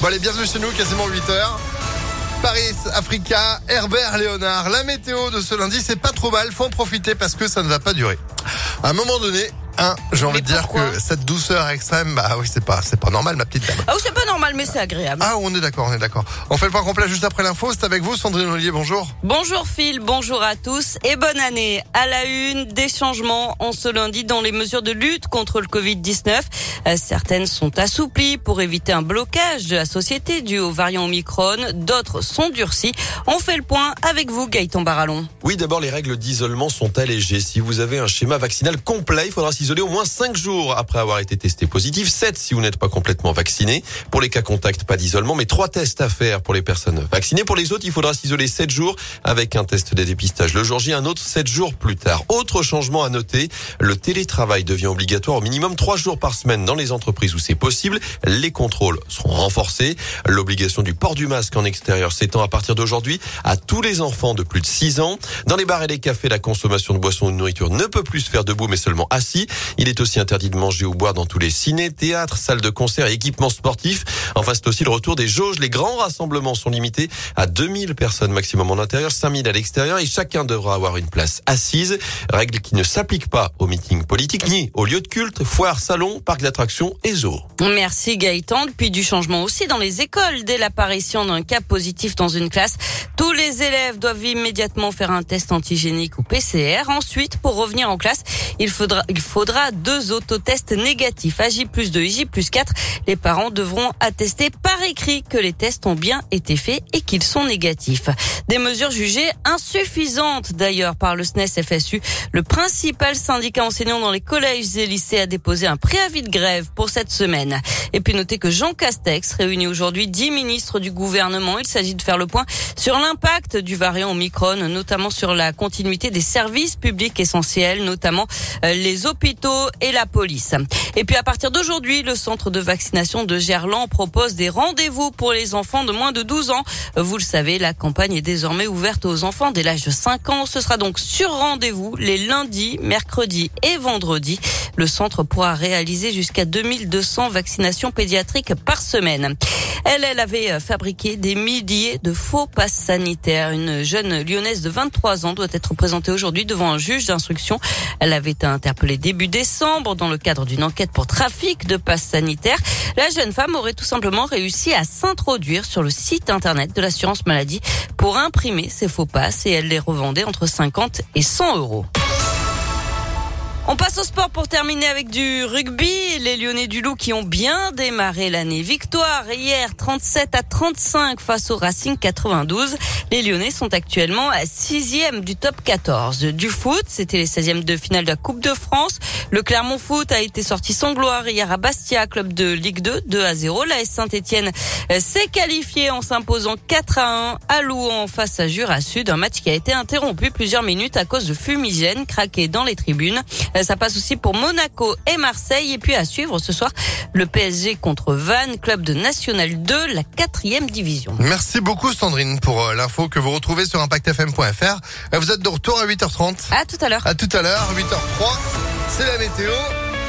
Bon allez, bienvenue chez nous, quasiment 8h. Paris, Africa, Herbert Léonard. La météo de ce lundi, c'est pas trop mal. Faut en profiter parce que ça ne va pas durer. À un moment donné, j'ai envie de dire que cette douceur extrême, bah oui, c'est pas, c'est pas normal, ma petite dame. Ah, c'est pas normal, mais c'est agréable. Ah, on est d'accord, on est d'accord. On fait le point complet juste après l'info. C'est avec vous, Sandrine Ollier. Bonjour. Bonjour Phil, bonjour à tous et bonne année. À la une, des changements en ce lundi dans les mesures de lutte contre le Covid-19. Euh, Certaines sont assouplies pour éviter un blocage de la société dû au variant Omicron. D'autres sont durcies. On fait le point avec vous, Gaëtan Barallon. Oui, d'abord, les règles d'isolement sont allégées. Si vous avez un schéma vaccinal complet, il faudra s'isoler au moins 5 jours après avoir été testé positif. 7 si vous n'êtes pas complètement vacciné. Pour les cas contacts, pas d'isolement, mais 3 tests à faire pour les personnes vaccinées. Pour les autres, il faudra s'isoler 7 jours avec un test de dépistage le jour J, un autre 7 jours plus tard. Autre changement à noter, le télétravail devient obligatoire au minimum 3 jours par semaine dans les entreprises où c'est possible. Les contrôles seront renforcés. L'obligation du port du masque en extérieur s'étend à partir d'aujourd'hui à tous les enfants de plus de 6 ans. Dans les bars et les cafés, la consommation de boissons ou de nourriture ne peut plus se faire debout mais seulement assis. Il est aussi interdit de manger ou boire dans tous les ciné, théâtres, salles de concert et équipements sportifs. Enfin, c'est aussi le retour des jauges. Les grands rassemblements sont limités à 2000 personnes maximum en intérieur, 5000 à l'extérieur et chacun devra avoir une place assise. Règle qui ne s'applique pas aux meetings politiques ni aux lieux de culte, foires, salons, parcs d'attractions et zoos. Merci Gaëtan. Puis du changement aussi dans les écoles. Dès l'apparition d'un cas positif dans une classe, tous les élèves doivent immédiatement faire un test antigénique ou PCR. Ensuite, pour revenir en classe, il faudra, il faudra deux autotests négatifs. À plus 2 et plus 4, les parents devront attester par écrit que les tests ont bien été faits et qu'ils sont négatifs. Des mesures jugées insuffisantes d'ailleurs par le SNES FSU. Le principal syndicat enseignant dans les collèges et lycées a déposé un préavis de grève pour cette semaine. Et puis notez que Jean Castex réunit aujourd'hui dix ministres du gouvernement. Il s'agit de faire le point sur l'impact du variant Omicron, notamment sur la continuité des services publics essentiels, notamment euh, les hôpitaux et la police. Et puis à partir d'aujourd'hui, le centre de vaccination de Gerland propose des rendez-vous pour les enfants de moins de 12 ans. Vous le savez, la campagne est désormais ouverte aux enfants dès l'âge de 5 ans. Ce sera donc sur rendez-vous les lundis, mercredis et vendredis. Le centre pourra réaliser jusqu'à 2200 vaccinations pédiatriques par semaine. Elle, elle avait fabriqué des milliers de faux passes sanitaires. Une jeune lyonnaise de 23 ans doit être présentée aujourd'hui devant un juge d'instruction. Elle avait été interpellée début décembre dans le cadre d'une enquête pour trafic de passes sanitaires. La jeune femme aurait tout simplement réussi à s'introduire sur le site internet de l'assurance maladie pour imprimer ses faux passes et elle les revendait entre 50 et 100 euros. On passe au sport pour terminer avec du rugby. Les Lyonnais du Loup qui ont bien démarré l'année. Victoire hier 37 à 35 face au Racing 92. Les Lyonnais sont actuellement à sixième du top 14. Du foot, c'était les 16e de finale de la Coupe de France. Le Clermont Foot a été sorti sans gloire hier à Bastia, club de Ligue 2, 2 à 0. La Saint-Etienne s'est qualifiée en s'imposant 4 à 1 à Louan face à Jura Sud. Un match qui a été interrompu plusieurs minutes à cause de fumigènes craqués dans les tribunes. Ça passe aussi pour Monaco et Marseille. Et puis à suivre ce soir, le PSG contre Vannes, club de National 2, la quatrième division. Merci beaucoup, Sandrine, pour euh, l'info que vous retrouvez sur impactfm.fr. Euh, Vous êtes de retour à 8h30. À tout à l'heure. À tout à l'heure, 8h03. C'est la météo.